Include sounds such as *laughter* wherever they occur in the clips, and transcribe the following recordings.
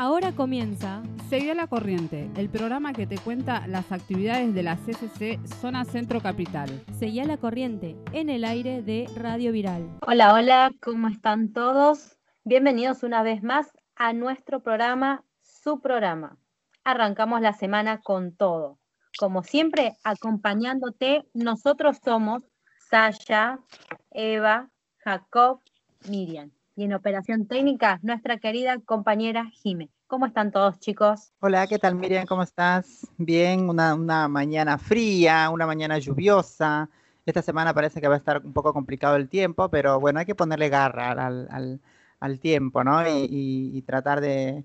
Ahora comienza Seguí a la corriente, el programa que te cuenta las actividades de la CCC Zona Centro Capital. Seguí a la corriente en el aire de Radio Viral. Hola, hola, ¿cómo están todos? Bienvenidos una vez más a nuestro programa, su programa. Arrancamos la semana con todo. Como siempre, acompañándote, nosotros somos Sasha, Eva, Jacob, Miriam. Y en operación técnica, nuestra querida compañera Jime. ¿Cómo están todos, chicos? Hola, ¿qué tal, Miriam? ¿Cómo estás? Bien, una, una mañana fría, una mañana lluviosa. Esta semana parece que va a estar un poco complicado el tiempo, pero bueno, hay que ponerle garra al, al, al tiempo, ¿no? Y, y, y tratar de,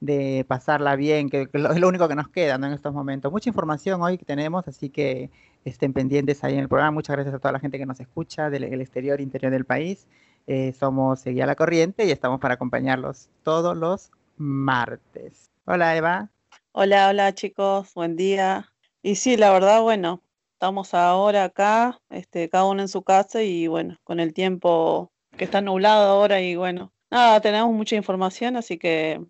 de, pasarla bien, que, es lo único que nos queda ¿no? en estos momentos. Mucha información hoy que tenemos, así que estén pendientes ahí en el programa. Muchas gracias a toda la gente que nos escucha del, del exterior e interior del país. Eh, somos Seguía la Corriente y estamos para acompañarlos todos los martes. Hola Eva. Hola, hola chicos, buen día. Y sí, la verdad, bueno, estamos ahora acá, este, cada uno en su casa y bueno, con el tiempo que está nublado ahora y bueno, nada, tenemos mucha información, así que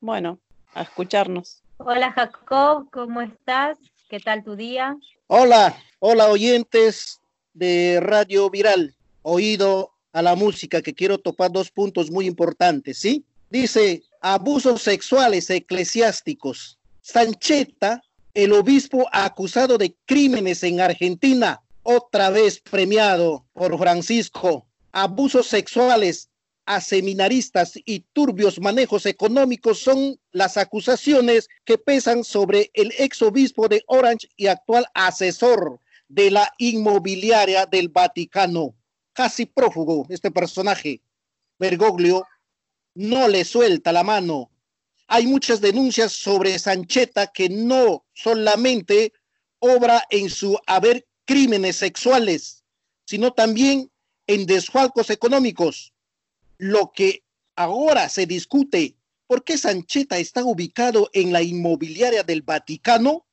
bueno, a escucharnos. Hola Jacob, ¿cómo estás? ¿Qué tal tu día? Hola, hola oyentes de Radio Viral. Oído a la música que quiero topar dos puntos muy importantes, ¿sí? Dice, abusos sexuales eclesiásticos. Sancheta, el obispo acusado de crímenes en Argentina, otra vez premiado por Francisco. Abusos sexuales a seminaristas y turbios manejos económicos son las acusaciones que pesan sobre el ex obispo de Orange y actual asesor de la inmobiliaria del Vaticano casi prófugo este personaje. Bergoglio no le suelta la mano. Hay muchas denuncias sobre Sancheta que no solamente obra en su haber crímenes sexuales, sino también en desfalcos económicos. Lo que ahora se discute, ¿por qué Sancheta está ubicado en la inmobiliaria del Vaticano?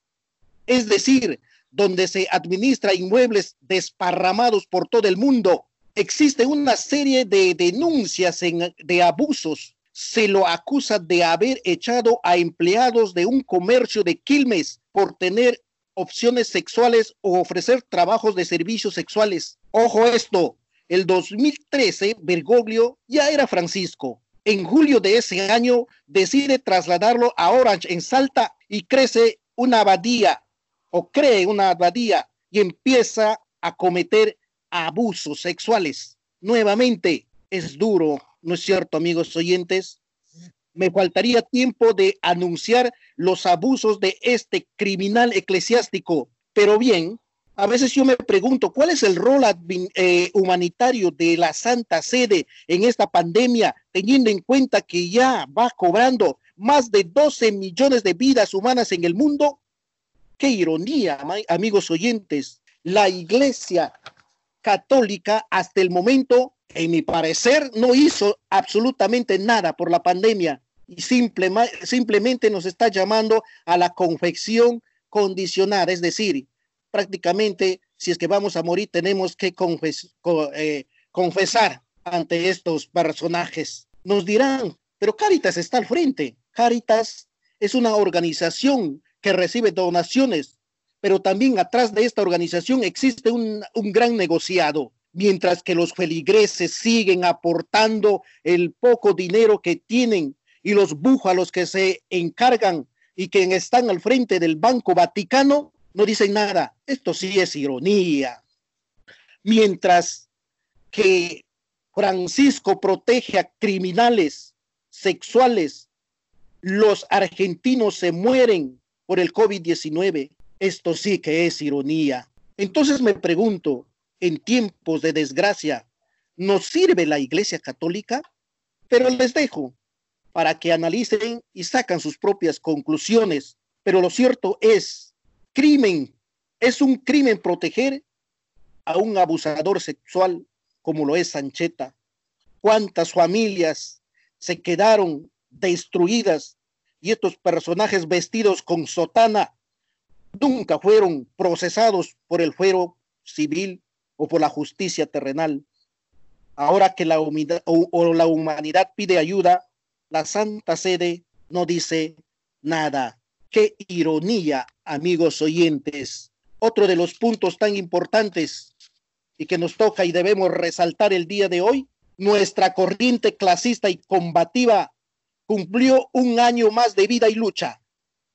Es decir, donde se administra inmuebles desparramados por todo el mundo existe una serie de denuncias en, de abusos. Se lo acusa de haber echado a empleados de un comercio de Quilmes por tener opciones sexuales o ofrecer trabajos de servicios sexuales. Ojo esto, el 2013 Bergoglio ya era Francisco. En julio de ese año decide trasladarlo a Orange en Salta y crece una abadía o cree una abadía y empieza a cometer abusos sexuales. Nuevamente, es duro, ¿no es cierto, amigos oyentes? Me faltaría tiempo de anunciar los abusos de este criminal eclesiástico, pero bien, a veces yo me pregunto, ¿cuál es el rol eh, humanitario de la Santa Sede en esta pandemia, teniendo en cuenta que ya va cobrando más de 12 millones de vidas humanas en el mundo? Qué ironía, amigos oyentes. La iglesia católica hasta el momento, en mi parecer, no hizo absolutamente nada por la pandemia y simple, simplemente nos está llamando a la confección condicionada, es decir, prácticamente si es que vamos a morir tenemos que eh, confesar ante estos personajes. Nos dirán, pero Caritas está al frente. Caritas es una organización que recibe donaciones pero también atrás de esta organización existe un, un gran negociado, mientras que los feligreses siguen aportando el poco dinero que tienen y los búfalos que se encargan y que están al frente del Banco Vaticano no dicen nada. Esto sí es ironía. Mientras que Francisco protege a criminales sexuales, los argentinos se mueren por el COVID-19. Esto sí que es ironía. Entonces me pregunto, en tiempos de desgracia, ¿nos sirve la Iglesia Católica? Pero les dejo para que analicen y sacan sus propias conclusiones. Pero lo cierto es, crimen, es un crimen proteger a un abusador sexual como lo es Sancheta. ¿Cuántas familias se quedaron destruidas y estos personajes vestidos con sotana nunca fueron procesados por el fuero civil o por la justicia terrenal. Ahora que la o la humanidad pide ayuda, la Santa Sede no dice nada. Qué ironía, amigos oyentes. Otro de los puntos tan importantes y que nos toca y debemos resaltar el día de hoy, nuestra corriente clasista y combativa cumplió un año más de vida y lucha.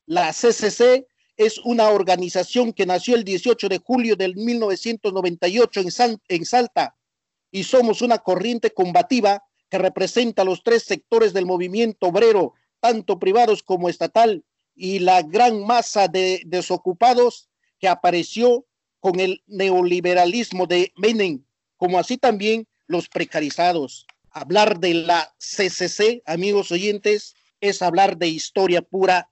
La CCC es una organización que nació el 18 de julio del 1998 en, Salta y somos una corriente combativa que representa los tres sectores del movimiento obrero, tanto privados como estatal, y la gran masa de desocupados que apareció con el neoliberalismo de Menem, como así también los precarizados. Hablar de la CCC, amigos oyentes, es hablar de historia pura,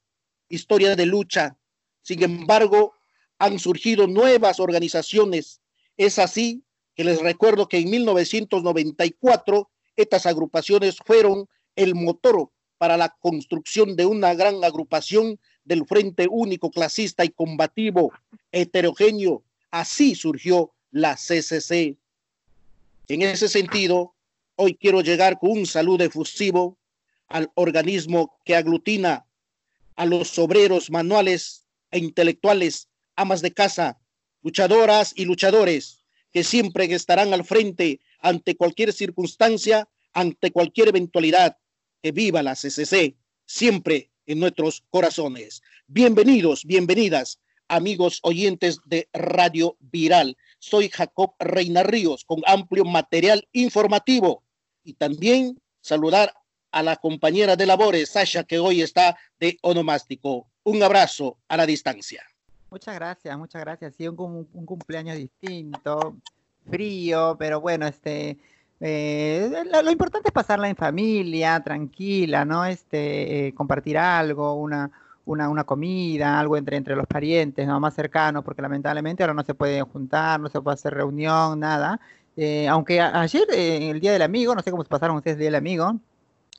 historia de lucha. Sin embargo, han surgido nuevas organizaciones. Es así que les recuerdo que en 1994 estas agrupaciones fueron el motor para la construcción de una gran agrupación del Frente Único Clasista y Combativo Heterogéneo. Así surgió la CCC. En ese sentido, hoy quiero llegar con un saludo efusivo al organismo que aglutina a los obreros manuales e intelectuales, amas de casa, luchadoras y luchadores, que siempre estarán al frente ante cualquier circunstancia, ante cualquier eventualidad. Que viva la CCC, siempre en nuestros corazones. Bienvenidos, bienvenidas, amigos oyentes de Radio Viral. Soy Jacob Reina Ríos con amplio material informativo y también saludar a la compañera de labores, Sasha, que hoy está de onomástico. Un abrazo a la distancia. Muchas gracias, muchas gracias. Sí, un, cumpleaños distinto, frío, pero bueno, este, eh, lo, importante es pasarla en familia, tranquila, ¿no? Este, eh, compartir algo, una, una, una, comida, algo entre, entre los parientes, ¿no? Más cercanos, porque lamentablemente ahora no se puede juntar, no se puede hacer reunión, nada. Eh, aunque ayer, en el Día del Amigo, no sé cómo se pasaron ustedes el Día del Amigo,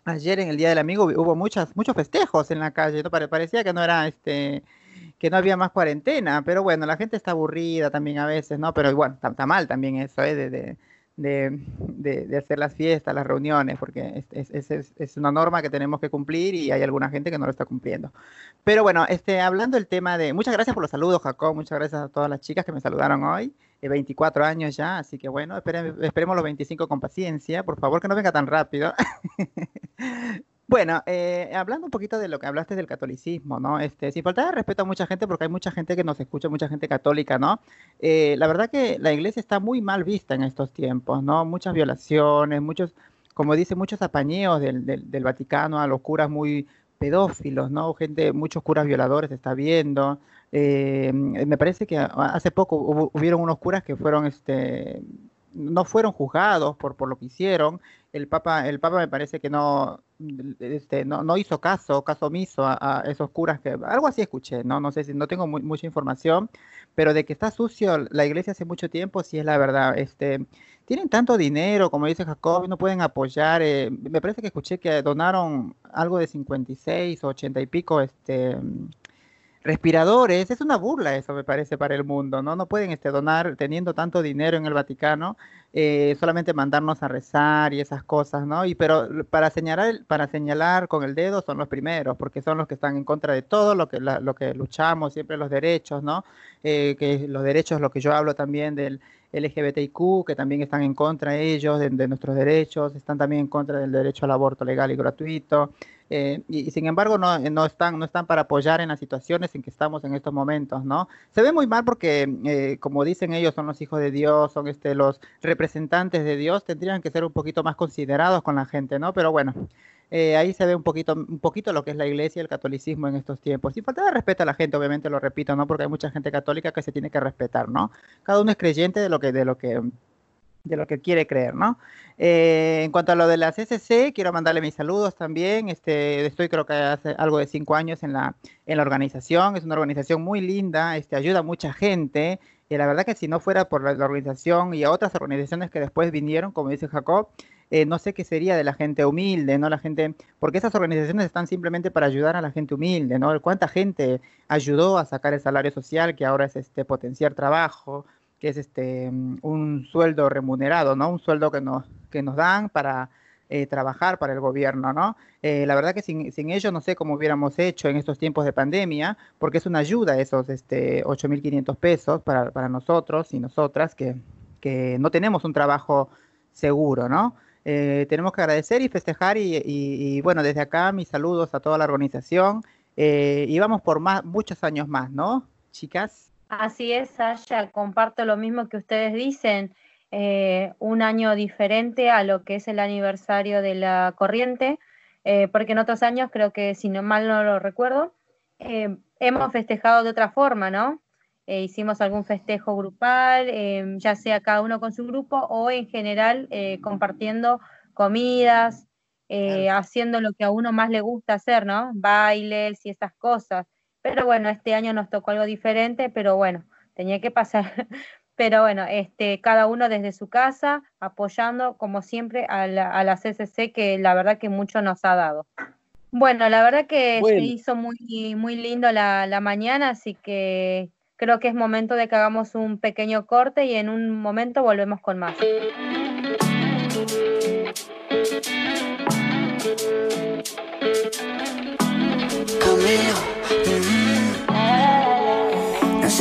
ayer en el Día del Amigo hubo muchas, muchos festejos en la calle, ¿no? parecía que no era este que no había más cuarentena, pero bueno, la gente está aburrida también a veces, ¿no? Pero bueno, está, mal también eso, ¿eh? de, de, hacer las fiestas, las reuniones, porque es, es, es, una norma que tenemos que cumplir y hay alguna gente que no lo está cumpliendo. Pero bueno, este, hablando del tema de... Muchas gracias por los saludos, Jacob, muchas gracias a todas las chicas que me saludaron hoy. 24 años ya, así que bueno, esperemos los 25 con paciencia, por favor que no venga tan rápido. *laughs* Bueno, eh, hablando un poquito de lo que hablaste del catolicismo, ¿no? Este, sin faltar de respeto a mucha gente, porque hay mucha gente que nos escucha, mucha gente católica, ¿no? Eh, la verdad que la iglesia está muy mal vista en estos tiempos, ¿no? Muchas violaciones, muchos, como dice, muchos apañeos del, del, Vaticano a los curas muy pedófilos, ¿no? Gente, muchos curas violadores se está viendo. Eh, me parece que hace poco hubieron unos curas que fueron, este, no fueron juzgados por, por lo que hicieron. El Papa, el Papa me parece que no, este, no, no, hizo caso, caso omiso a, esos curas que algo así escuché, no, no sé si no tengo mucha información, pero de que está sucio la iglesia hace mucho tiempo, sí es la verdad. Este, tienen tanto dinero, como dice Jacob, no pueden apoyar. Eh, me parece que escuché que donaron algo de 56 o 80 y pico, este respiradores, es una burla eso me parece para el mundo, ¿no? No pueden este, donar teniendo tanto dinero en el Vaticano, eh, solamente mandarnos a rezar y esas cosas, ¿no? Y pero para señalar, para señalar con el dedo son los primeros, porque son los que están en contra de todo lo que, lo que luchamos, siempre los derechos, ¿no? Eh, que los derechos, lo que yo hablo también del LGBTIQ, que también están en contra ellos de, de nuestros derechos, están también en contra del derecho al aborto legal y gratuito. Eh, y, sin embargo no, no, están, no están para apoyar en las situaciones en que estamos en estos momentos, ¿no? Se ve muy mal porque, eh, como dicen ellos, son los hijos de Dios, son este, los representantes de Dios, tendrían que ser un poquito más considerados con la gente, ¿no? Pero bueno, eh, ahí se ve un poquito, un poquito lo que es la iglesia y el catolicismo en estos tiempos. Y falta de respeto a la gente, obviamente lo repito, ¿no? Porque hay mucha gente católica que se tiene que respetar, ¿no? Cada uno es creyente de lo que, de lo que de lo que quiere creer, ¿no? Eh, en cuanto a lo de la CCC, quiero mandarle mis saludos también. Este, estoy creo que hace algo de cinco años en la, en la organización. Es una organización muy linda, este, ayuda a mucha gente. Y la verdad que si no fuera por la, organización y a otras organizaciones que después vinieron, como dice Jacob, eh, no sé qué sería de la gente humilde, ¿no? La gente, porque esas organizaciones están simplemente para ayudar a la gente humilde, ¿no? ¿Cuánta gente ayudó a sacar el salario social, que ahora es este potenciar trabajo? Que es este un sueldo remunerado, ¿no? Un sueldo que nos, que nos dan para eh, trabajar para el gobierno, ¿no? Eh, la verdad que sin, sin, ellos no sé cómo hubiéramos hecho en estos tiempos de pandemia, porque es una ayuda esos este, 8.500 pesos para, para, nosotros y nosotras que, que, no tenemos un trabajo seguro, ¿no? Eh, tenemos que agradecer y festejar y, y, bueno, desde acá mis saludos a toda la organización y vamos por más, muchos años más, ¿no? Chicas. Así es, Sasha, comparto lo mismo que ustedes dicen. Eh, un año diferente a lo que es el aniversario de la corriente, eh, porque en otros años, creo que si no mal no lo recuerdo, eh, hemos festejado de otra forma, ¿no? Hicimos algún festejo grupal, ya sea cada uno con su grupo o en general compartiendo comidas, haciendo lo que a uno más le gusta hacer, ¿no? Bailes y esas cosas. Pero bueno, este año nos tocó algo diferente, pero bueno, tenía que pasar. *laughs* Pero bueno, este, cada uno desde su casa, apoyando como siempre a la, a la CCC, que la verdad que mucho nos ha dado. Bueno, la verdad que bueno. se hizo muy, muy lindo la, la mañana, así que creo que es momento de que hagamos un pequeño corte y en un momento volvemos con más. Camilo.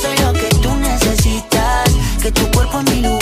soy lo que tú necesitas. Que tu cuerpo es mi lugar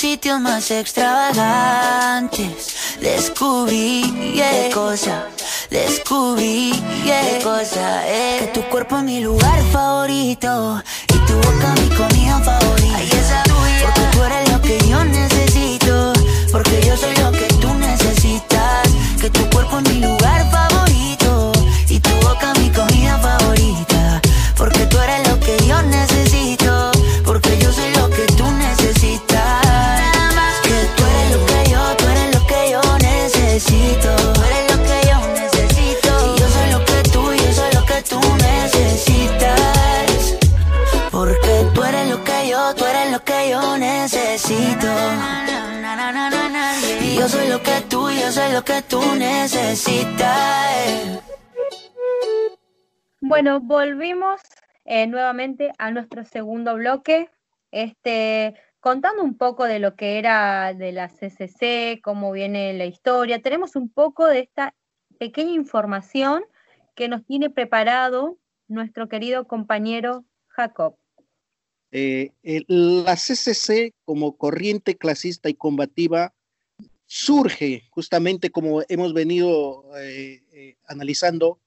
sitios más extravagantes, descubrí yeah, qué cosa, descubrí yeah, qué cosa es que tu cuerpo es mi lugar favorito y tu boca mi comida favorita. Ay, esa porque tú eres lo que yo necesito, porque yo soy lo que tú necesitas. Que tu cuerpo es mi lugar favorito Y yo soy lo que tú, yo soy lo que tú necesitas. Bueno, volvimos eh, nuevamente a nuestro segundo bloque, este, contando un poco de lo que era de la CCC, cómo viene la historia. Tenemos un poco de esta pequeña información que nos tiene preparado nuestro querido compañero Jacob. Eh, la CCC como corriente clasista y combativa surge justamente como hemos venido eh, eh, analizando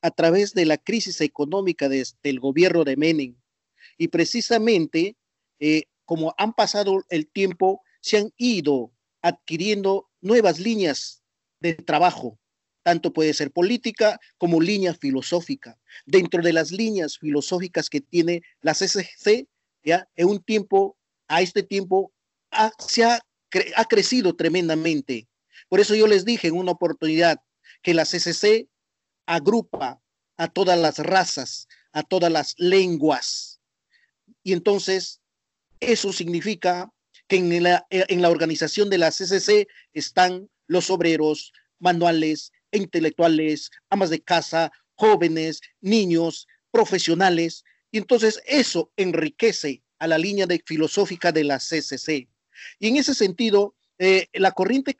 a través de la crisis económica desde el gobierno de Menem. Y precisamente como han pasado el tiempo, se han ido adquiriendo nuevas líneas de trabajo, tanto puede ser política como línea filosófica. Dentro de las líneas filosóficas que tiene la CCC, ya en un tiempo, a este tiempo, se ha, ha crecido tremendamente. Por eso yo les dije en una oportunidad que la CCC agrupa a todas las razas, a todas las lenguas. Y entonces, eso significa que en la, en la organización de la CCC están los obreros, manuales, intelectuales, amas de casa, jóvenes, niños, profesionales. Y entonces eso enriquece a la línea filosófica de la CCC. Y en ese sentido, eh, la corriente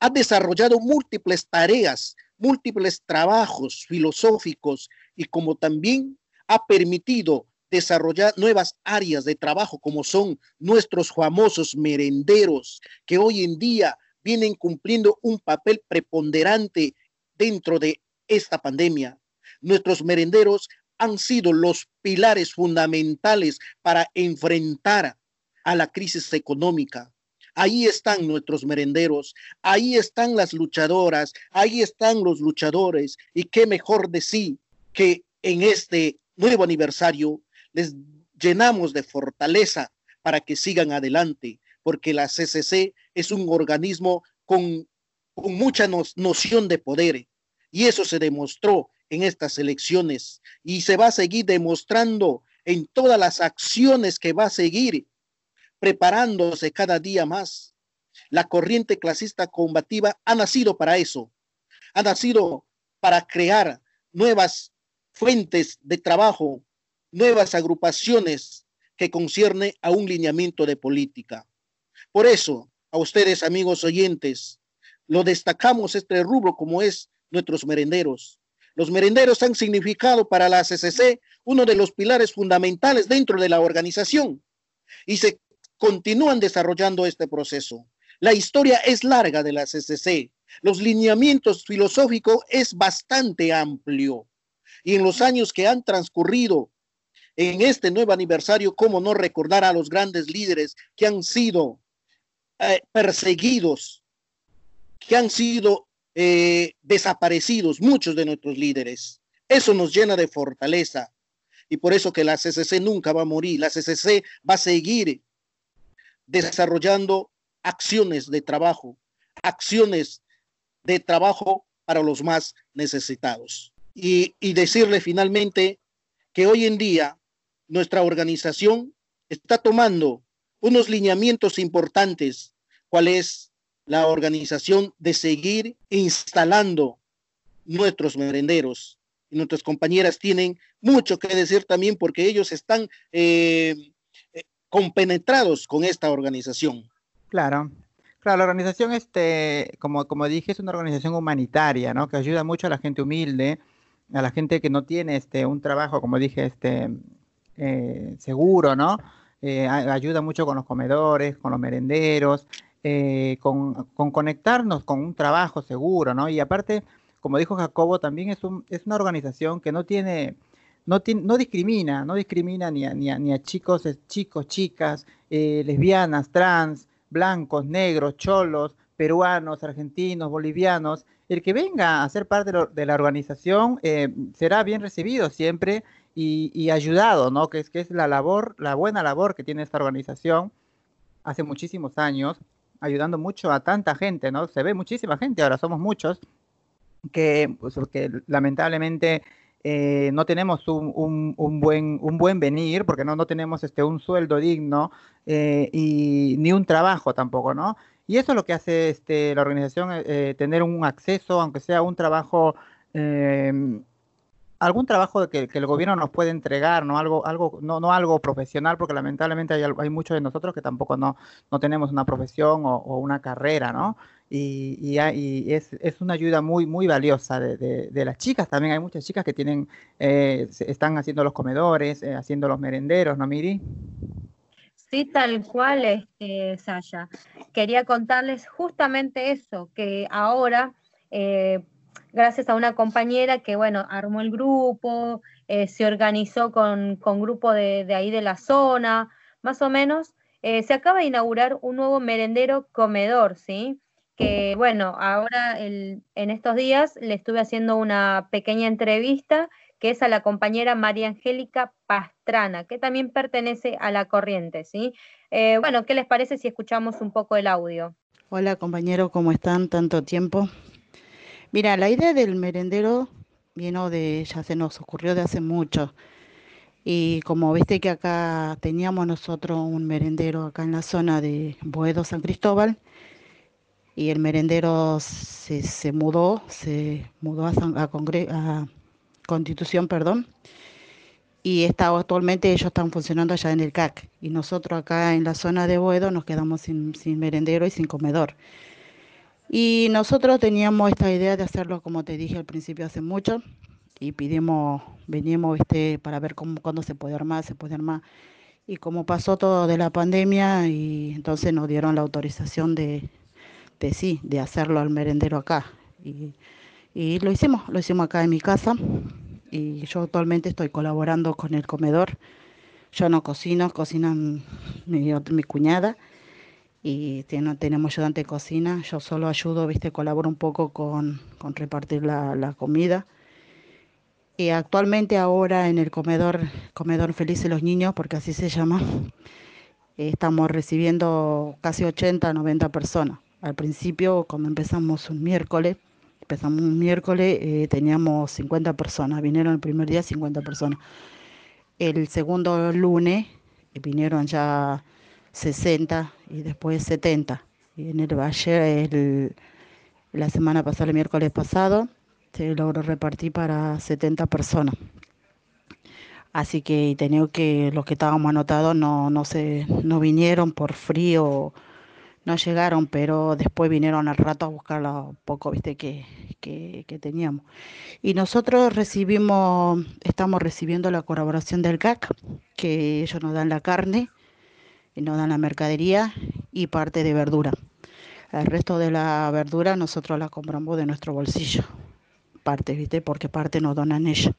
ha desarrollado múltiples tareas, múltiples trabajos filosóficos y como también ha permitido desarrollar nuevas áreas de trabajo como son nuestros famosos merenderos que hoy en día vienen cumpliendo un papel preponderante dentro de esta pandemia. Nuestros merenderos han sido los pilares fundamentales para enfrentar a la crisis económica. Ahí están nuestros merenderos, ahí están las luchadoras, ahí están los luchadores. Y qué mejor de sí que en este nuevo aniversario les llenamos de fortaleza para que sigan adelante, porque la CCC es un organismo con, mucha noción de poder y eso se demostró en estas elecciones y se va a seguir demostrando en todas las acciones que va a seguir preparándose cada día más. La corriente clasista combativa ha nacido para eso, ha nacido para crear nuevas fuentes de trabajo, nuevas agrupaciones que concierne a un lineamiento de política. Por eso, a ustedes, amigos oyentes, lo destacamos este rubro como es nuestros merenderos. Los merenderos han significado para la CCC uno de los pilares fundamentales dentro de la organización y se continúan desarrollando este proceso. La historia es larga de la CCC. Los lineamientos filosóficos es bastante amplio. Y en los años que han transcurrido en este nuevo aniversario, ¿cómo no recordar a los grandes líderes que han sido eh, perseguidos, que han sido eh, desaparecidos, muchos de nuestros líderes. Eso nos llena de fortaleza. Y por eso que la CCC nunca va a morir. La CCC va a seguir desarrollando acciones de trabajo, acciones de trabajo para los más necesitados. Y, y decirle finalmente que hoy en día nuestra organización está tomando unos lineamientos importantes, cuál es la organización de seguir instalando nuestros merenderos. Y nuestras compañeras tienen mucho que decir también porque ellos están eh, eh, compenetrados con esta organización. Claro, Claro, la organización, este, como, como dije, es una organización humanitaria, ¿no? Que ayuda mucho a la gente humilde, a la gente que no tiene este, un trabajo, como dije, este, eh, seguro, ¿no? Ayuda mucho con los comedores, con los merenderos, eh, con, conectarnos con un trabajo seguro, ¿no? Y aparte, como dijo Jacobo, también es, un, una organización que no tiene, no, no discrimina, no discrimina ni a, ni ni a chicos, chicos, chicas, lesbianas, trans, blancos, negros, cholos, peruanos, argentinos, bolivianos. El que venga a ser parte de la organización será bien recibido siempre y, ayudado, ¿no? Que es la labor, la buena labor que tiene esta organización hace muchísimos años, ayudando mucho a tanta gente, ¿no? Se ve muchísima gente, ahora somos muchos, que, pues, lamentablemente eh, no tenemos un, un, buen, un buen venir, porque no, no tenemos este, un sueldo digno eh, y ni un trabajo tampoco, ¿no? Y eso es lo que hace este, la organización, eh, tener un acceso, aunque sea un trabajo algún trabajo que, el gobierno nos puede entregar, no algo, algo, no, no algo profesional, porque lamentablemente hay, hay muchos de nosotros que tampoco no, no tenemos una profesión o, una carrera, ¿no? y, y, es, es, una ayuda muy, muy valiosa de, de, de, las chicas. También hay muchas chicas que tienen, eh, están haciendo los comedores, eh, haciendo los merenderos, ¿no, Miri? Sí, tal cual, este, Sasha. Quería contarles justamente eso, que ahora, eh, gracias a una compañera que, bueno, armó el grupo, eh, se organizó con, con grupo de, de, ahí de la zona, más o menos, eh, se acaba de inaugurar un nuevo merendero comedor, ¿sí? Que, bueno, ahora el, en estos días le estuve haciendo una pequeña entrevista que es a la compañera María Angélica Pastrana, que también pertenece a la corriente, ¿sí? Eh, bueno, ¿qué les parece si escuchamos un poco el audio? Hola compañero, ¿cómo están? Tanto tiempo. Mira, la idea del merendero vino de, ya se nos ocurrió de hace mucho. Y como viste que acá teníamos nosotros un merendero acá en la zona de Boedo San Cristóbal, y el merendero se, se mudó, se mudó a, a Constitución, perdón, y está, actualmente ellos están funcionando allá en el CAC y nosotros acá en la zona de Boedo nos quedamos sin, sin, merendero y sin comedor. Y nosotros teníamos esta idea de hacerlo como te dije al principio hace mucho y pedimos, venimos este, para ver cómo, cuándo se puede armar, se puede armar. Y como pasó todo de la pandemia y entonces nos dieron la autorización de, de sí, de hacerlo al merendero acá. Y, y lo hicimos, lo hicimos acá en mi casa y yo actualmente estoy colaborando con el comedor. Yo no cocino, cocinan mi, mi cuñada y tiene, tenemos ayudante de cocina. Yo solo ayudo, viste, colaboro un poco con, con repartir la, la, comida. Y actualmente ahora en el comedor, comedor feliz de los niños, porque así se llama, estamos recibiendo casi 80, 90 personas. Al principio, como empezamos un miércoles, empezamos un miércoles, eh, teníamos 50 personas, vinieron el primer día 50 personas. El segundo lunes eh, vinieron ya 60 y después 70. Y en el Valle, la semana pasada, el miércoles pasado, se logró repartir para 70 personas. Así que tenía que los que estábamos anotados no, no, se, no vinieron por frío no llegaron, pero después vinieron al rato a buscar un poco, viste, que, que, que, teníamos. Y nosotros recibimos, estamos recibiendo la colaboración del GAC, que ellos nos dan la carne, nos dan la mercadería y parte de verdura. El resto de la verdura nosotros la compramos de nuestro bolsillo, parte, viste, porque parte nos donan ellos.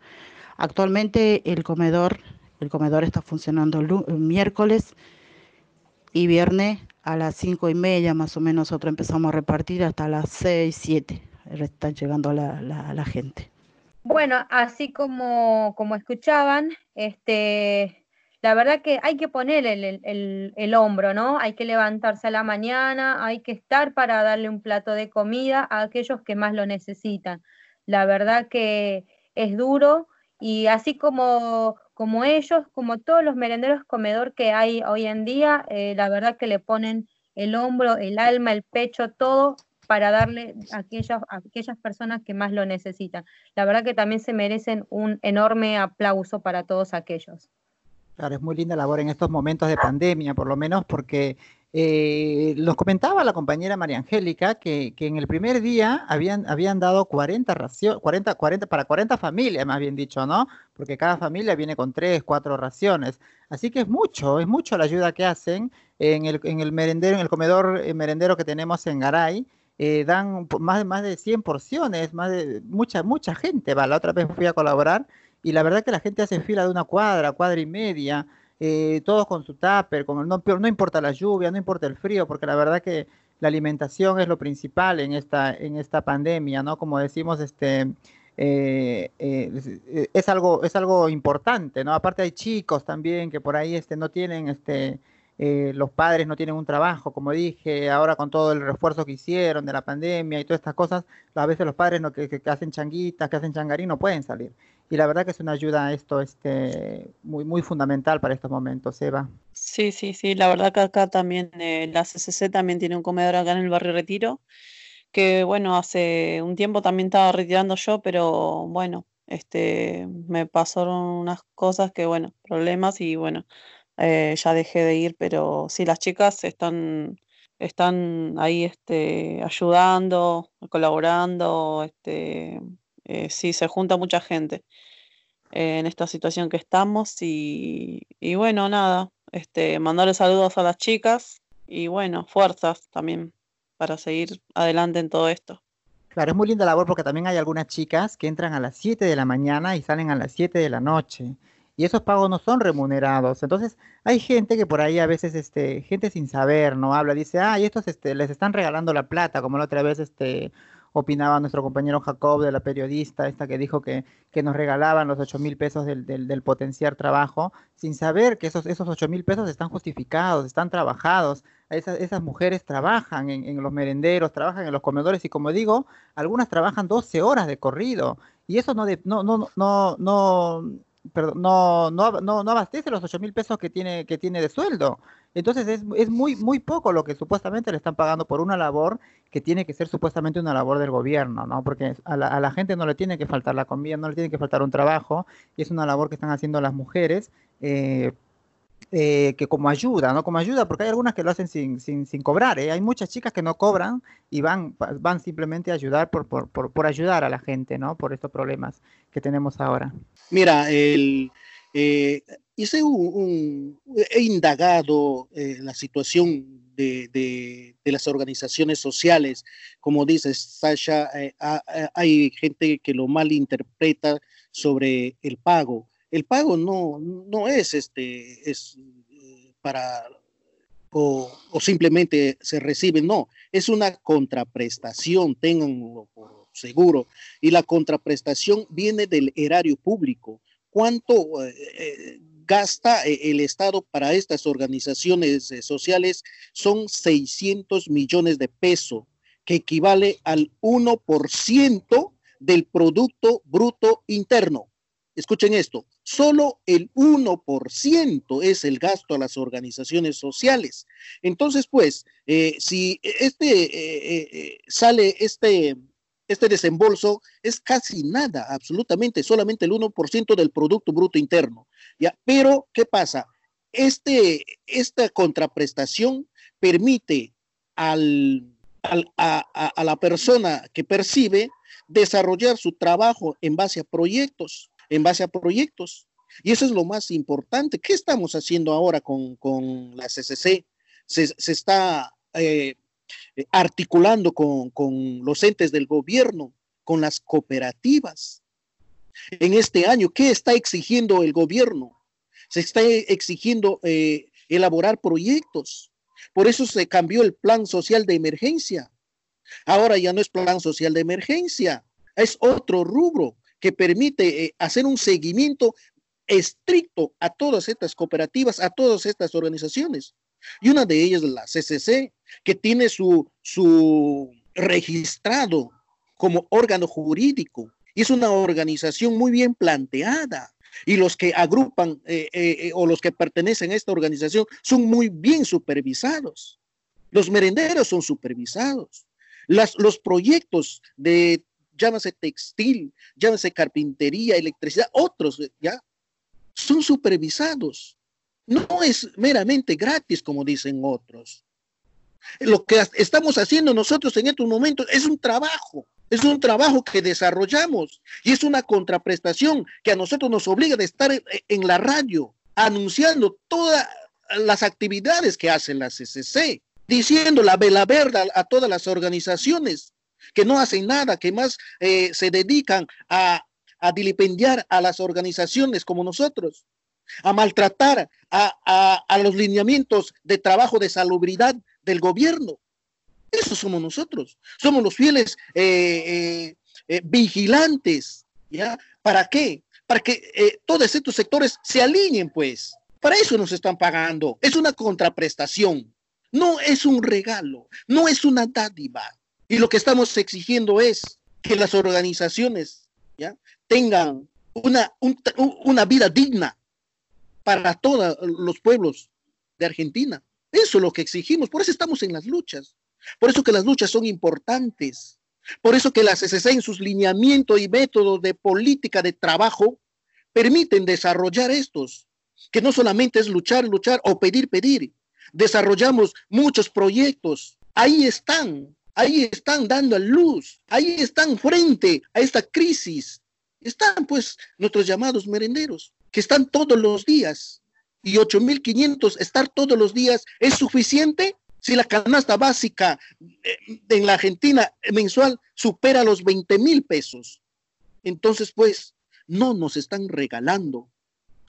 Actualmente el comedor, el comedor está funcionando miércoles y viernes a las cinco y media más o menos nosotros empezamos a repartir hasta las seis, siete. Están llegando la, la, la gente. Bueno, así como, como escuchaban, este, la verdad que hay que poner el, el, el, hombro, ¿no? Hay que levantarse a la mañana, hay que estar para darle un plato de comida a aquellos que más lo necesitan. La verdad que es duro y así como como ellos, como todos los merenderos comedor que hay hoy en día, eh, la verdad que le ponen el hombro, el alma, el pecho, todo para darle a aquellas, a aquellas personas que más lo necesitan. La verdad que también se merecen un enorme aplauso para todos aquellos. Claro, es muy linda labor en estos momentos de pandemia, por lo menos porque eh, los comentaba la compañera María Angélica que, que, en el primer día habían, habían dado 40 raciones, 40, 40, para 40 familias, más bien dicho, ¿no? Porque cada familia viene con 3, 4 raciones. Así que es mucho, es mucho la ayuda que hacen en el, en el merendero, en el comedor el merendero que tenemos en Garay. Eh, dan más de, más de 100 porciones, más de mucha, mucha gente va. La otra vez fui a colaborar y la verdad que la gente hace fila de una cuadra, cuadra y media eh, todos con su tupper, con el, no, no importa la lluvia, no importa el frío, porque la verdad que la alimentación es lo principal en esta, en esta pandemia, ¿no? Como decimos, este, eh, eh, es, algo, es algo importante, ¿no? Aparte hay chicos también que por ahí este, no tienen, este, eh, los padres no tienen un trabajo, como dije, ahora con todo el refuerzo que hicieron de la pandemia y todas estas cosas, a veces los padres no, que, que hacen changuitas, que hacen changarín, no pueden salir y la verdad que es una ayuda esto este, muy, muy fundamental para estos momentos, Eva. Sí, sí, sí, la verdad que acá también eh, la CCC también tiene un comedor acá en el barrio Retiro, que bueno, hace un tiempo también estaba retirando yo, pero bueno, este, me pasaron unas cosas que bueno, problemas y bueno, eh, ya dejé de ir, pero sí, las chicas están están ahí este, ayudando, colaborando, este, eh, sí, se junta mucha gente en esta situación que estamos y, y bueno, nada, este, mandarle saludos a las chicas y bueno, fuerzas también para seguir adelante en todo esto. Claro, es muy linda labor porque también hay algunas chicas que entran a las 7 de la mañana y salen a las 7 de la noche. Y esos pagos no son remunerados. Entonces, hay gente que por ahí a veces, este, gente sin saber, no habla, dice, ah, y estos este, les están regalando la plata, como la otra vez este, opinaba nuestro compañero Jacob de la periodista, esta que dijo que, que nos regalaban los 8 mil pesos del, del, potenciar trabajo, sin saber que esos, esos 8 mil pesos están justificados, están trabajados. Esas, esas mujeres trabajan en, los merenderos, trabajan en los comedores y como digo, algunas trabajan 12 horas de corrido. Y eso no, no, no, no, perdón, no, no, no, no abastece los 8 mil pesos que tiene, que tiene de sueldo. Entonces es, es, muy, muy poco lo que supuestamente le están pagando por una labor que tiene que ser supuestamente una labor del gobierno, ¿no? Porque a la, a la gente no le tiene que faltar la comida, no le tiene que faltar un trabajo, y es una labor que están haciendo las mujeres eh, eh, que como ayuda, ¿no? Como ayuda, porque hay algunas que lo hacen sin, sin, cobrar, ¿eh? Hay muchas chicas que no cobran y van, van simplemente a ayudar por, por, por, por ayudar a la gente, ¿no? Por estos problemas que tenemos ahora. Mira, eh, hice un, he indagado la situación de, de, de, las organizaciones sociales. Como dices, Sasha, hay gente que lo malinterpreta sobre el pago el pago no, no es este, es eh, para, o, o, simplemente se recibe, no, es una contraprestación, tenganlo por seguro, y la contraprestación viene del erario público. ¿Cuánto eh, eh gasta el Estado para estas organizaciones sociales? Son 600 millones de pesos, que equivale al 1% del Producto Bruto Interno. Escuchen esto, solo el 1% es el gasto a las organizaciones sociales. Entonces, pues, eh, si este eh, eh, sale este, este desembolso, es casi nada, absolutamente, solamente el 1% del Producto Bruto Interno. ¿ya? Pero, ¿qué pasa? Este, esta contraprestación permite al, a la persona que percibe desarrollar su trabajo en base a proyectos en base a proyectos. Y eso es lo más importante. ¿Qué estamos haciendo ahora con, con la CCC? Se, está eh, articulando con, con los entes del gobierno, con las cooperativas. En este año, ¿qué está exigiendo el gobierno? Se está exigiendo eh, elaborar proyectos. Por eso se cambió el plan social de emergencia. Ahora ya no es plan social de emergencia, es otro rubro que permite eh, hacer un seguimiento estricto a todas estas cooperativas, a todas estas organizaciones. Y una de ellas, la CCC, que tiene su, su registrado como órgano jurídico. Y es una organización muy bien planteada. Y los que agrupan eh, eh, o los que pertenecen a esta organización son muy bien supervisados. Los merenderos son supervisados. Las, los proyectos de llámase textil, llámase carpintería, electricidad, otros, ¿ya? Son supervisados. No es meramente gratis, como dicen otros. Lo que estamos haciendo nosotros en estos momentos es un trabajo, es un trabajo que desarrollamos y es una contraprestación que a nosotros nos obliga de estar en la radio anunciando todas las actividades que hace la CCC, diciendo la vela verde a todas las organizaciones que no hacen nada, que más eh, se dedican a, a, dilipendiar a las organizaciones como nosotros, a maltratar a, a, los lineamientos de trabajo de salubridad del gobierno. Eso somos nosotros. Somos los fieles eh, eh, eh, vigilantes. ¿Ya? ¿Para qué? Para que todos estos sectores se alineen, pues. Para eso nos están pagando. Es una contraprestación. No es un regalo. No es una dádiva. Y lo que estamos exigiendo es que las organizaciones tengan una, un, una vida digna para todos los pueblos de Argentina. Eso es lo que exigimos. Por eso estamos en las luchas. Por eso que las luchas son importantes. Por eso que la CCC en sus lineamientos y métodos de política de trabajo permiten desarrollar estos, que no solamente es luchar, luchar o pedir, pedir, desarrollamos muchos proyectos. Ahí están, ahí están dando luz, ahí están frente a esta crisis. Están pues nuestros llamados merenderos, que están todos los días. Y 8.500 estar todos los días es suficiente si la canasta básica eh, en la Argentina mensual supera los 20 mil pesos. Entonces, pues, no nos están regalando.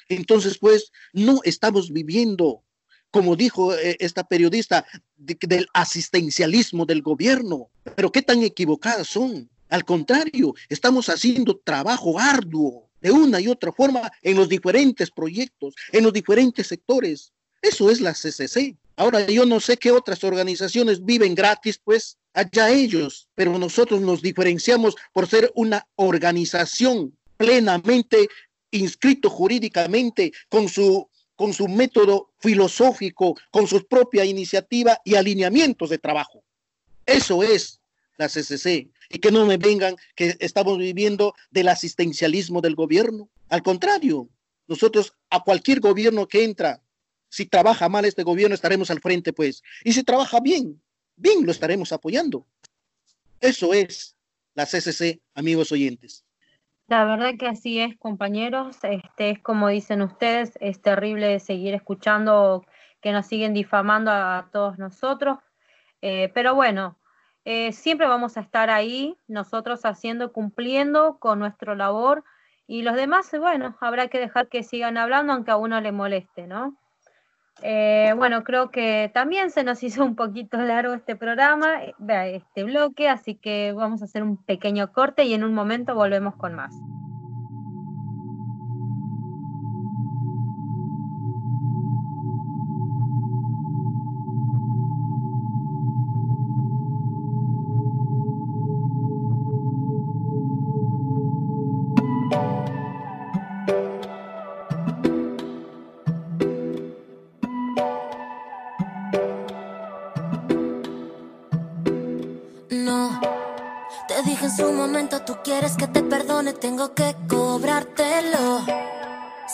Entonces, pues, no estamos viviendo, como dijo eh, esta periodista, del asistencialismo del gobierno. Pero qué tan equivocadas son. Al contrario, estamos haciendo trabajo arduo de una y otra forma en los diferentes proyectos, en los diferentes sectores. Eso es la CCC. Ahora yo no sé qué otras organizaciones viven gratis, pues allá ellos, pero nosotros nos diferenciamos por ser una organización plenamente inscrito jurídicamente con su con su método filosófico, con su propia iniciativa y alineamientos de trabajo. Eso es la CCC. Y que no me vengan que estamos viviendo del asistencialismo del gobierno. Al contrario, nosotros a cualquier gobierno que entra si trabaja mal este gobierno, estaremos al frente, pues. Y si trabaja bien, bien lo estaremos apoyando. Eso es la CCC, amigos oyentes. La verdad que así es, compañeros. Este es como dicen ustedes, es terrible seguir escuchando que nos siguen difamando a todos nosotros. Eh, pero bueno, eh, siempre vamos a estar ahí, nosotros haciendo, cumpliendo con nuestra labor. Y los demás, bueno, habrá que dejar que sigan hablando, aunque a uno le moleste, ¿no? Eh, bueno, creo que también se nos hizo un poquito largo este programa, eh, este bloque, así que vamos a hacer un pequeño corte y en un momento volvemos con más. Tengo que cobrártelo.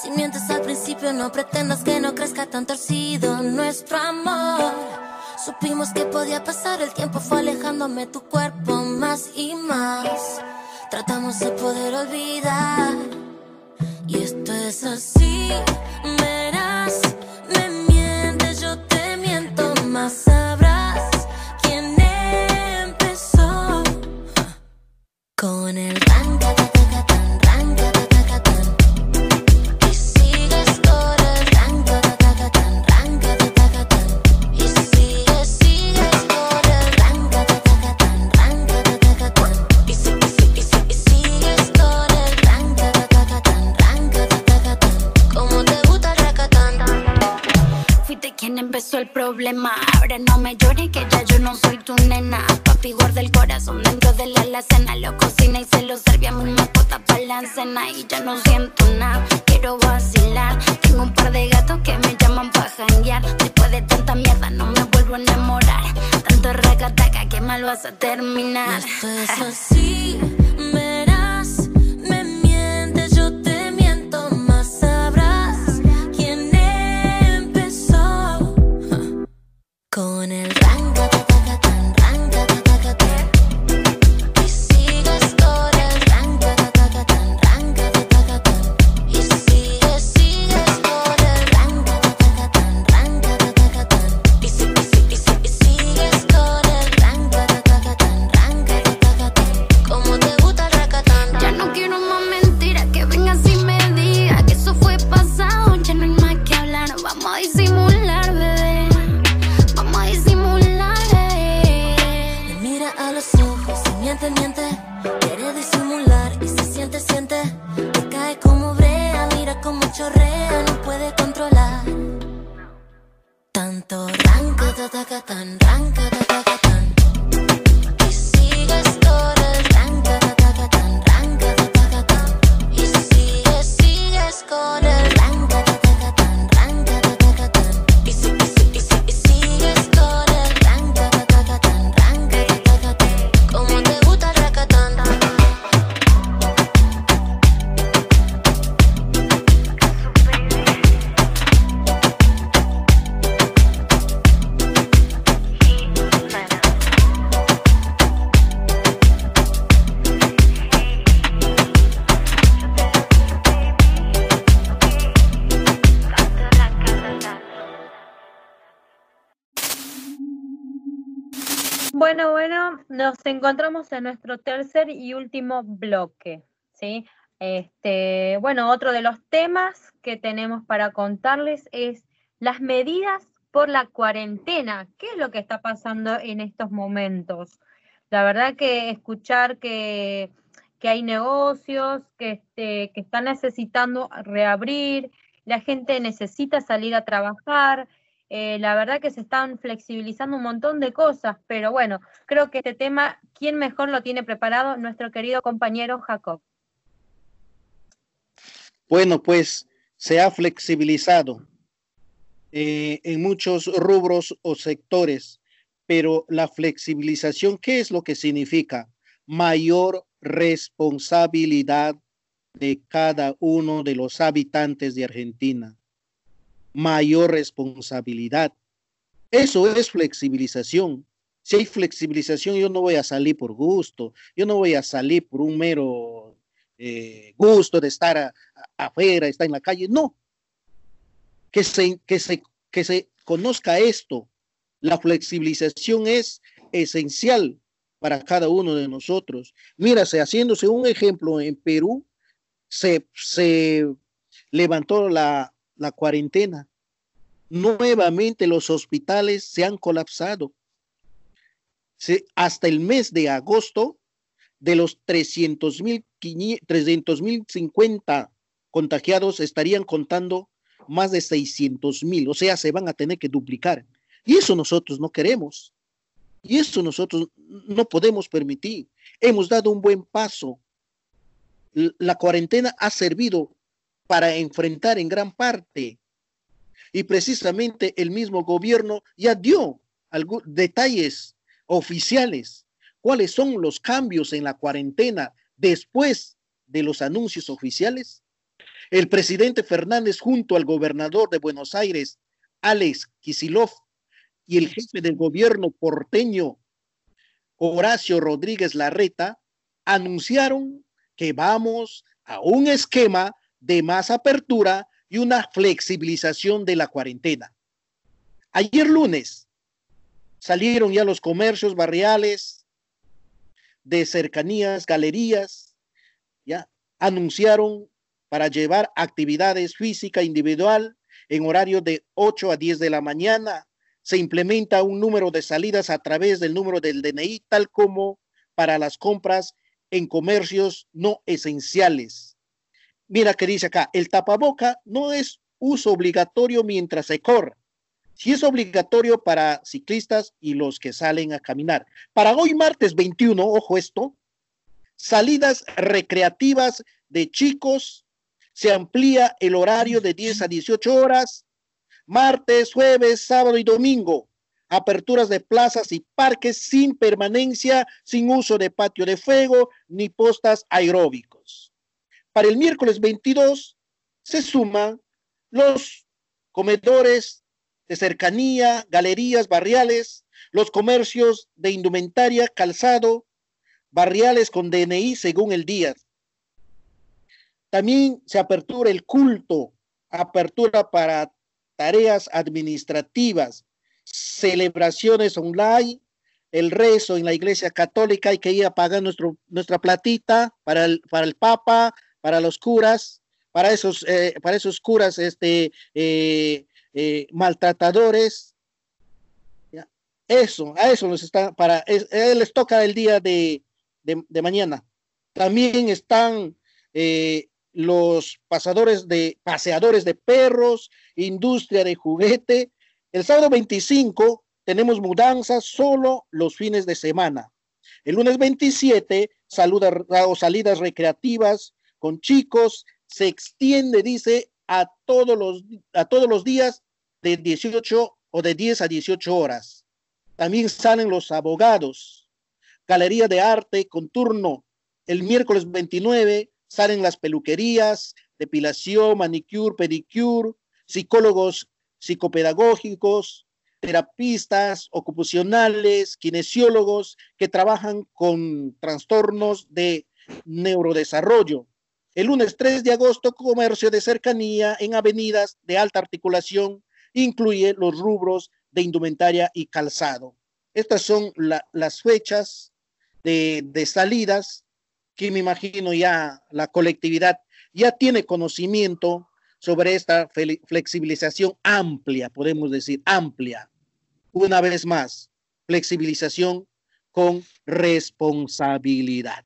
Si mientes al principio, no pretendas que no crezca tan torcido nuestro amor. Supimos que podía pasar, el tiempo fue alejándome tu cuerpo más y más. Tratamos de poder olvidar, y esto es así. Verás, me mientes, yo te miento más. con el Ahora no me llores que ya yo no soy tu nena. Papi guarda el corazón dentro de la alacena. Lo cocina y se lo serve a mi mascota para la cena. Y ya no siento nada, quiero vacilar. Tengo un par de gatos que me llaman pa' janguear. Después de tanta mierda no me vuelvo a enamorar. Tanto racataca que mal vas a terminar. esto es así, verás. Con el Bueno, en nuestro tercer y último bloque, ¿sí? Este, bueno, otro de los temas que tenemos para contarles es las medidas por la cuarentena. ¿Qué es lo que está pasando en estos momentos? La verdad que escuchar que, que hay negocios que, este, que están necesitando reabrir, la gente necesita salir a trabajar, eh, la verdad que se están flexibilizando un montón de cosas, pero bueno, creo que este tema, ¿quién mejor lo tiene preparado? Nuestro querido compañero Jacob. Bueno, pues se ha flexibilizado eh, en muchos rubros o sectores, pero la flexibilización, ¿qué es lo que significa? Mayor responsabilidad de cada uno de los habitantes de Argentina mayor responsabilidad. Eso es flexibilización. Si hay flexibilización, yo no voy a salir por gusto, yo no voy a salir por un mero eh, gusto de estar afuera, estar en la calle. No. Que se, que, se, que se conozca esto. La flexibilización es esencial para cada uno de nosotros. Mírase, haciéndose un ejemplo, en Perú se, se levantó la, la cuarentena. Nuevamente los hospitales se han colapsado. hasta el mes de agosto, de los 300 mil 50 contagiados, estarían contando más de 600 mil, o sea, se van a tener que duplicar. Y eso nosotros no queremos. Y eso nosotros no podemos permitir. Hemos dado un buen paso. La cuarentena ha servido para enfrentar en gran parte. Y precisamente el mismo gobierno ya dio detalles oficiales, cuáles son los cambios en la cuarentena después de los anuncios oficiales. El presidente Fernández junto al gobernador de Buenos Aires, Alex Kisilov, y el jefe del gobierno porteño, Horacio Rodríguez Larreta, anunciaron que vamos a un esquema de más apertura y una flexibilización de la cuarentena. Ayer lunes salieron ya los comercios barriales de cercanías, galerías, ya anunciaron para llevar actividades física individual en horario de 8 a 10 de la mañana. Se implementa un número de salidas a través del número del DNI, tal como para las compras en comercios no esenciales Mira que dice acá, el tapaboca no es uso obligatorio mientras se corre. Si es obligatorio para ciclistas y los que salen a caminar. Para hoy martes 21, ojo esto, salidas recreativas de chicos, se amplía el horario de 10 a 18 horas, martes, jueves, sábado y domingo. Aperturas de plazas y parques sin permanencia, sin uso de patio de fuego ni postas aeróbicos. Para el miércoles 22 se suman los comedores de cercanía, galerías barriales, los comercios de indumentaria, calzado, barriales con DNI según el día. También se apertura el culto, apertura para tareas administrativas, celebraciones online, el rezo en la iglesia católica, hay que ir a pagar nuestro, nuestra platita para el, para el Papa, para los curas, para esos, eh, para esos curas este, eh, eh, maltratadores. Eso, a eso nos está, para, les toca el día de, de, mañana. También están los pasadores de, paseadores de perros, industria de juguete. El sábado 25 tenemos mudanzas solo los fines de semana. El lunes 27, saluda, o salidas recreativas, con chicos, se extiende, dice, a todos los, a todos los días de 18 o de 10 a 18 horas. También salen los abogados, galería de arte con turno. El miércoles 29 salen las peluquerías, depilación, manicure, pedicure, psicólogos psicopedagógicos, terapistas ocupacionales, kinesiólogos que trabajan con trastornos de neurodesarrollo. El lunes 3 de agosto, comercio de cercanía en avenidas de alta articulación incluye los rubros de indumentaria y calzado. Estas son las fechas de, de salidas que me imagino ya la colectividad ya tiene conocimiento sobre esta flexibilización amplia, podemos decir amplia. Una vez más, flexibilización con responsabilidad.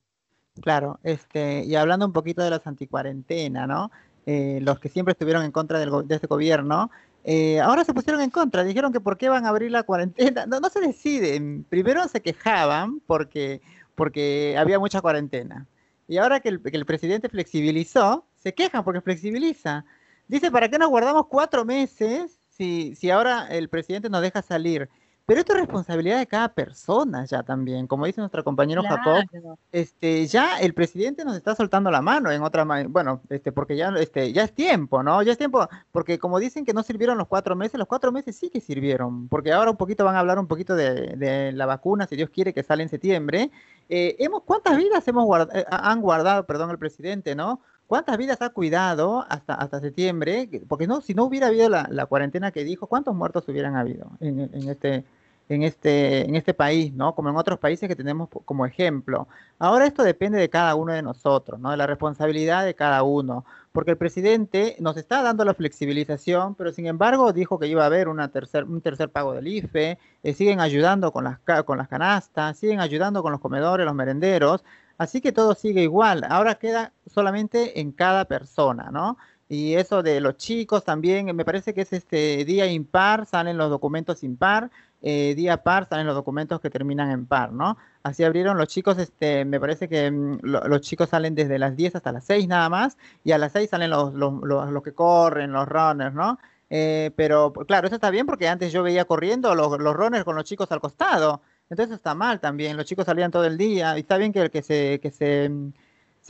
Claro, este, y hablando un poquito de los anticuarentena, ¿no? Eh, los que siempre estuvieron en contra del, de este gobierno, eh, ahora se pusieron en contra, dijeron que por qué van a abrir la cuarentena, no, no se deciden, primero se quejaban porque, porque había mucha cuarentena, y ahora que el, que el presidente flexibilizó, se quejan porque flexibiliza. Dice, ¿para qué nos guardamos cuatro meses si, si ahora el presidente nos deja salir? Pero esto es responsabilidad de cada persona ya también. Como dice nuestro compañero Jacob, este, ya el presidente nos está soltando la mano en otra bueno, este, porque ya, este, ya es tiempo, ¿no? Ya es tiempo, porque como dicen que no sirvieron los cuatro meses, los cuatro meses sí que sirvieron, porque ahora un poquito van a hablar un poquito de, la vacuna, si Dios quiere que sale en septiembre. Eh, hemos, ¿Cuántas vidas hemos eh, han guardado, perdón, el presidente, ¿no? ¿Cuántas vidas ha cuidado hasta, hasta septiembre? Porque no, si no hubiera habido la, cuarentena que dijo, ¿cuántos muertos hubieran habido en, en este en este, en este país, ¿no? Como en otros países que tenemos como ejemplo. Ahora esto depende de cada uno de nosotros, ¿no? De la responsabilidad de cada uno, porque el presidente nos está dando la flexibilización, pero sin embargo dijo que iba a haber una tercer, un tercer pago del IFE, eh, siguen ayudando con las, con las canastas, siguen ayudando con los comedores, los merenderos, así que todo sigue igual. Ahora queda solamente en cada persona, ¿no? Y eso de los chicos también, me parece que es este día impar, salen los documentos impar, eh, día par salen los documentos que terminan en par, ¿no? Así abrieron los chicos, este, me parece que mm, los chicos salen desde las 10 hasta las 6 nada más, y a las 6 salen los, los, los, que corren, los runners, ¿no? Eh, pero claro, eso está bien porque antes yo veía corriendo los, los runners con los chicos al costado, entonces está mal también, los chicos salían todo el día, y está bien que, que se... Que se mm,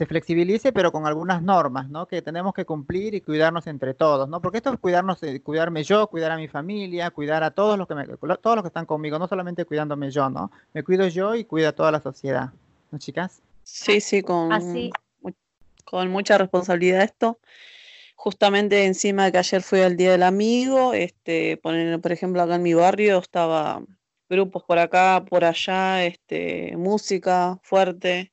se flexibilice, pero con algunas normas, ¿no? Que tenemos que cumplir y cuidarnos entre todos, ¿no? Porque esto es cuidarnos, eh, cuidarme yo, cuidar a mi familia, cuidar a todos los que me, todos los que están conmigo, no solamente cuidándome yo, ¿no? Me cuido yo y cuido a toda la sociedad, ¿no, chicas? Sí, sí, con, con mucha responsabilidad esto. Justamente encima de que ayer fui al Día del Amigo, este, por, por ejemplo, acá en mi barrio estaba grupos por acá, por allá, este, música fuerte,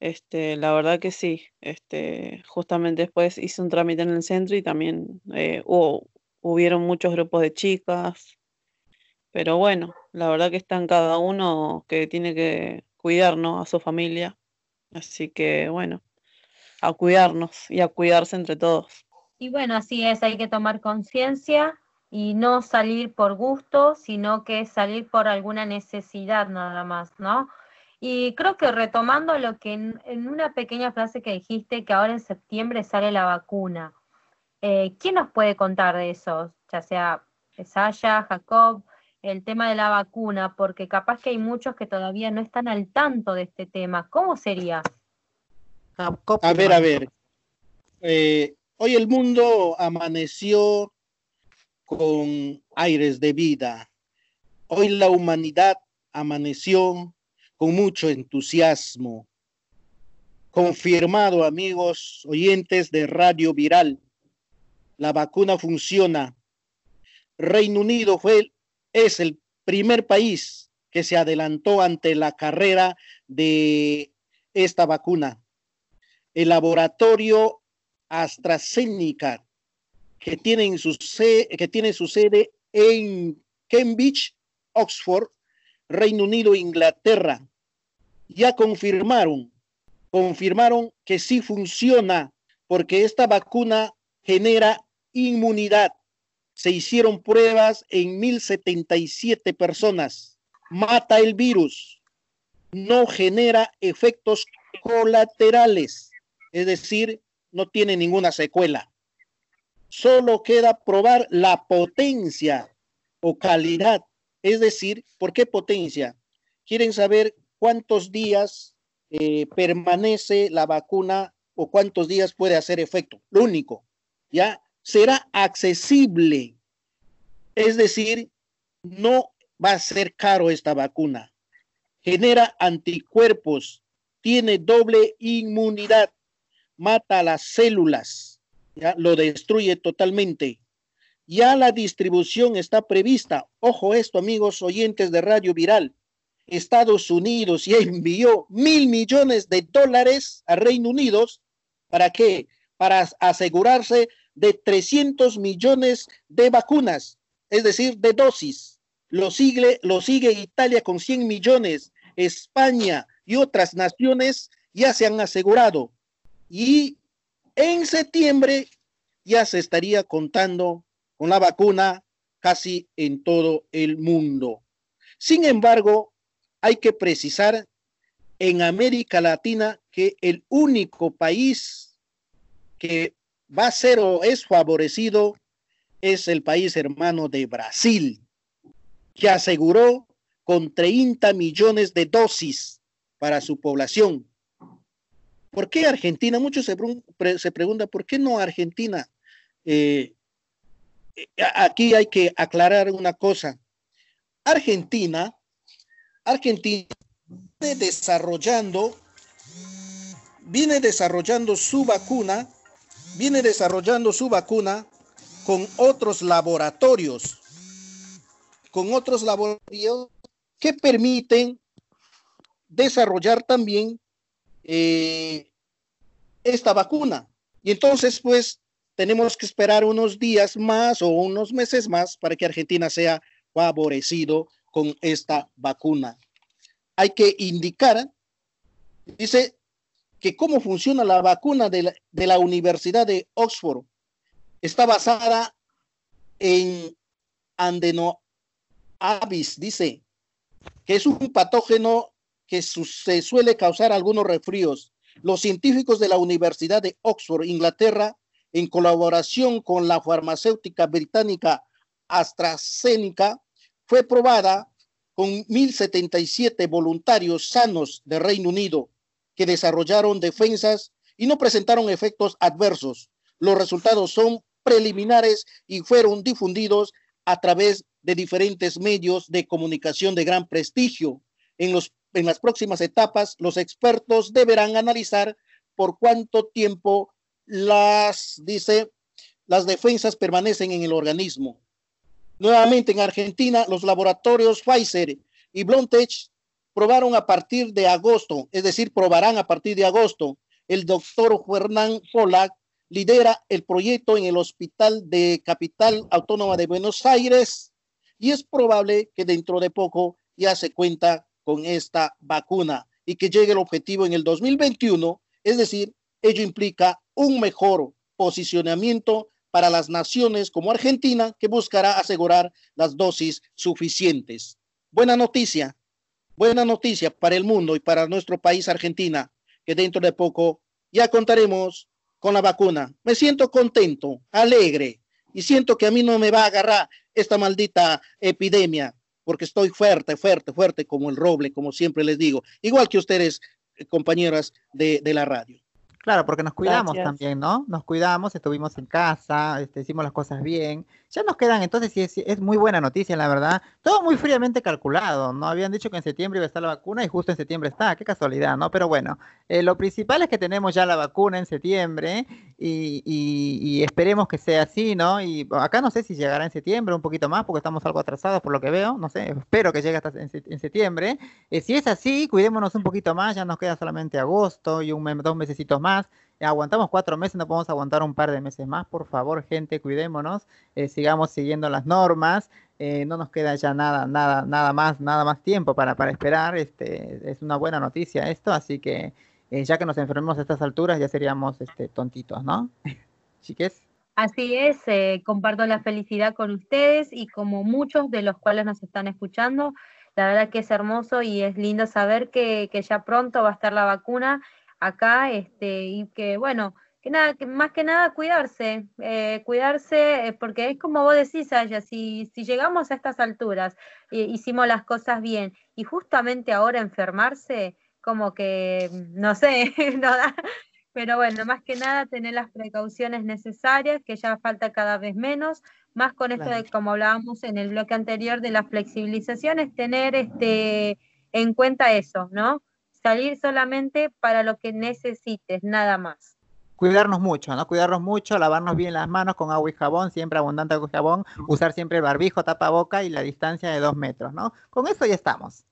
este, la verdad que sí. Este, justamente después hice un trámite en el centro y también eh, hubo, hubieron muchos grupos de chicas. Pero bueno, la verdad que están cada uno que tiene que cuidar, A su familia. Así que bueno, a cuidarnos y a cuidarse entre todos. Y bueno, así es, hay que tomar conciencia y no salir por gusto, sino que salir por alguna necesidad nada más, ¿no? Y creo que retomando lo que en, una pequeña frase que dijiste, que ahora en septiembre sale la vacuna, eh, ¿quién nos puede contar de eso? Ya sea Saya, Jacob, el tema de la vacuna, porque capaz que hay muchos que todavía no están al tanto de este tema. ¿Cómo sería? A ver, a ver. Eh, hoy el mundo amaneció con aires de vida. Hoy la humanidad amaneció con mucho entusiasmo. Confirmado, amigos oyentes de Radio Viral, la vacuna funciona. Reino Unido fue, es el primer país que se adelantó ante la carrera de esta vacuna. El laboratorio AstraZeneca, que tiene, su, que tiene su sede en Cambridge, Oxford, Reino Unido, Inglaterra, ya confirmaron, confirmaron que sí funciona porque esta vacuna genera inmunidad. Se hicieron pruebas en 1077 personas. Mata el virus. No genera efectos colaterales, es decir, no tiene ninguna secuela. Solo queda probar la potencia o calidad, es decir, ¿por qué potencia? Quieren saber cuántos días eh, permanece la vacuna o cuántos días puede hacer efecto. Lo único, ya será accesible. Es decir, no va a ser caro esta vacuna. Genera anticuerpos, tiene doble inmunidad, mata las células, ya lo destruye totalmente. Ya la distribución está prevista. Ojo esto, amigos oyentes de Radio Viral. Estados Unidos ya envió mil millones de dólares a Reino Unido. ¿Para qué? Para asegurarse de 300 millones de vacunas, es decir, de dosis. Lo sigue, lo sigue Italia con 100 millones. España y otras naciones ya se han asegurado. Y en septiembre ya se estaría contando con la vacuna casi en todo el mundo. Sin embargo, hay que precisar en América Latina que el único país que va a ser o es favorecido es el país hermano de Brasil, que aseguró con 30 millones de dosis para su población. ¿Por qué Argentina? Muchos se, se preguntan, ¿por qué no Argentina? Eh, eh, aquí hay que aclarar una cosa. Argentina, Argentina viene desarrollando, viene desarrollando su vacuna, viene desarrollando su vacuna con otros laboratorios, con otros laboratorios que permiten desarrollar también eh, esta vacuna. Y entonces, pues, tenemos que esperar unos días más o unos meses más para que Argentina sea favorecido con esta vacuna. Hay que indicar, dice, que cómo funciona la vacuna de la, de la Universidad de Oxford. Está basada en andenoavis, dice, que es un patógeno que se suele causar algunos resfríos. Los científicos de la Universidad de Oxford, Inglaterra, en colaboración con la farmacéutica británica AstraZeneca, fue probada con 1.077 voluntarios sanos de Reino Unido que desarrollaron defensas y no presentaron efectos adversos. Los resultados son preliminares y fueron difundidos a través de diferentes medios de comunicación de gran prestigio. En, los, en las próximas etapas, los expertos deberán analizar por cuánto tiempo las, dice, las defensas permanecen en el organismo. Nuevamente en Argentina, los laboratorios Pfizer y BioNTech probaron a partir de agosto, es decir, probarán a partir de agosto. El doctor Fernán Polak lidera el proyecto en el Hospital de Capital Autónoma de Buenos Aires y es probable que dentro de poco ya se cuenta con esta vacuna y que llegue el objetivo en el 2021, es decir, ello implica un mejor posicionamiento para las naciones como Argentina, que buscará asegurar las dosis suficientes. Buena noticia, buena noticia para el mundo y para nuestro país Argentina, que dentro de poco ya contaremos con la vacuna. Me siento contento, alegre y siento que a mí no me va a agarrar esta maldita epidemia, porque estoy fuerte, fuerte, fuerte como el roble, como siempre les digo, igual que ustedes, eh, compañeras de, de la radio. Claro, porque nos cuidamos también, ¿no? Nos cuidamos, estuvimos en casa, este, hicimos las cosas bien. Ya nos quedan, entonces sí es, muy buena noticia, la verdad. Todo muy fríamente calculado, ¿no? Habían dicho que en septiembre iba a estar la vacuna y justo en septiembre está, qué casualidad, ¿no? Pero bueno, eh, lo principal es que tenemos ya la vacuna en septiembre y, esperemos que sea así, ¿no? Y acá no sé si llegará en septiembre, un poquito más, porque estamos algo atrasados por lo que veo, no sé, espero que llegue hasta en, septiembre. Eh, si es así, cuidémonos un poquito más, ya nos queda solamente agosto y un dos mesecitos más aguantamos cuatro meses, no podemos aguantar un par de meses más. Por favor, gente, cuidémonos, eh, sigamos siguiendo las normas. Eh, no nos queda ya nada, nada, nada más, nada más tiempo para, para esperar. Este, es una buena noticia esto, así que eh, ya que nos enfermemos a estas alturas, ya seríamos este, tontitos, ¿no? *laughs* Chiques. Así es, comparto la felicidad con ustedes y como muchos de los cuales nos están escuchando, la verdad que es hermoso y es lindo saber que, que ya pronto va a estar la vacuna acá, este, y que bueno, que nada, que más que nada cuidarse, eh, cuidarse, eh, porque es como vos decís, Aya, si, si llegamos a estas alturas, eh, hicimos las cosas bien, y justamente ahora enfermarse, como que, no sé, *laughs* no da, pero bueno, más que nada tener las precauciones necesarias, que ya falta cada vez menos, más con esto de como hablábamos en el bloque anterior de las flexibilizaciones, tener este en cuenta eso, ¿no? Salir solamente para lo que necesites, nada más. cuidarnos mucho, ¿no? Cuidarnos mucho, lavarnos bien las manos con agua y jabón, siempre abundante agua y jabón, usar siempre el barbijo, tapaboca y la distancia de dos metros, ¿no? Con eso ya estamos.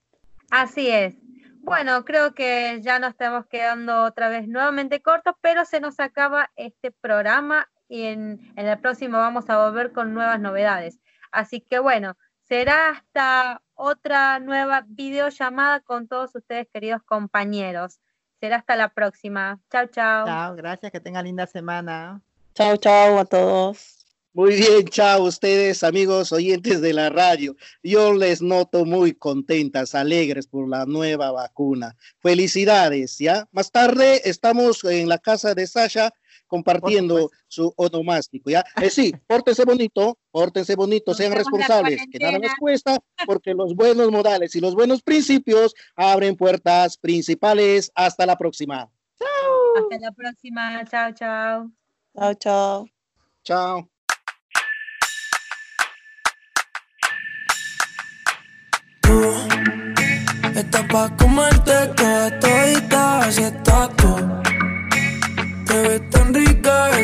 Así es. Bueno, creo que ya nos estamos quedando otra vez nuevamente cortos, pero se nos acaba este programa y en, en el próximo vamos a volver con nuevas novedades. Así que bueno, será hasta otra nueva videollamada con todos ustedes, queridos compañeros. Será hasta la próxima. Chao, chao. Chao, gracias, que tengan linda semana. Chao, chao a todos. Muy bien, chao ustedes, amigos oyentes de la radio. Yo les noto muy contentas, alegres por la nueva vacuna. Felicidades, ¿ya? Más tarde estamos en la casa de Sasha compartiendo su onomástico, ¿ya? Eh, sí, pórtense bonito, pórtense bonito, sean responsables, que nada les cuesta, porque los buenos modales y los buenos principios abren puertas principales. Hasta la próxima. Hasta la próxima. Chao, chao. Chao, chao. Chao. Estás pa' comerte toda todita, así estás tú.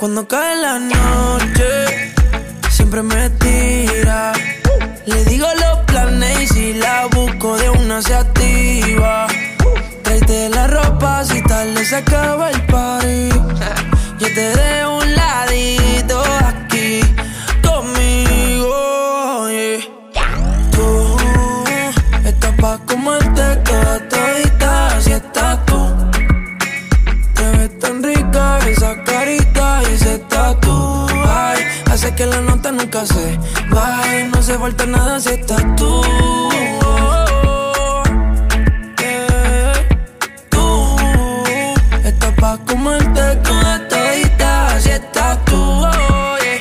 Cuando cae la noche, siempre me tira. Le digo los planes y si la busco de una se activa. La ropa si tarde se acaba el party. Yo te dejo tatu. Ay, hace que la nota nunca se baje, no se falta nada si estás tú. Yeah. Tú estás pa' comerte toda todita, así estás tú. yeah.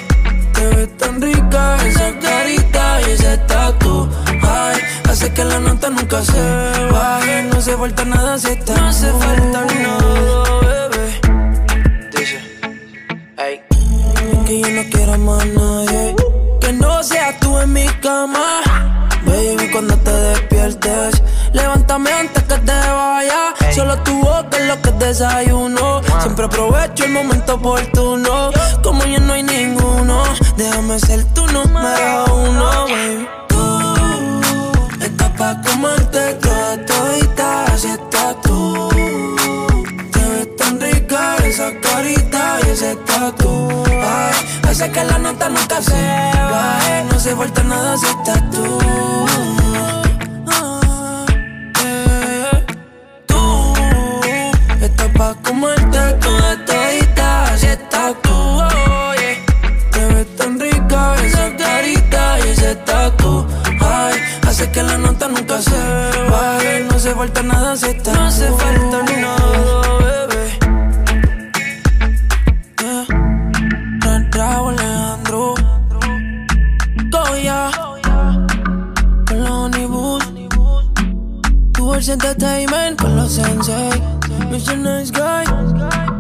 Te ves tan rica esa carita y ese tatu. Ay, hace que la nota nunca se baje. No se falta nada si está. No hace falta nada, no quiero más nadie. Que no seas tú en mi cama. Baby, cuando te despiertes, levántame antes que te vaya. Solo tu boca es lo que desayuno. Siempre aprovecho el momento oportuno. Como ya no hay ninguno, déjame ser tu número uno, baby. Tú estás pa' comerte todita, ese tatu. Ay, hace que la nota nunca se baje. No se falta nada si estás tú. Ah, eh. Tú estás pa' comerte toda todita, así estás tú. oh, yeah. Te ves tan rica esa carita y ese tatu. Ay, hace que la nota nunca se baje. No se falta nada si estás No hace falta nada, Tu Entertainment con los Sensei. Eh? Mr. Nice Guy.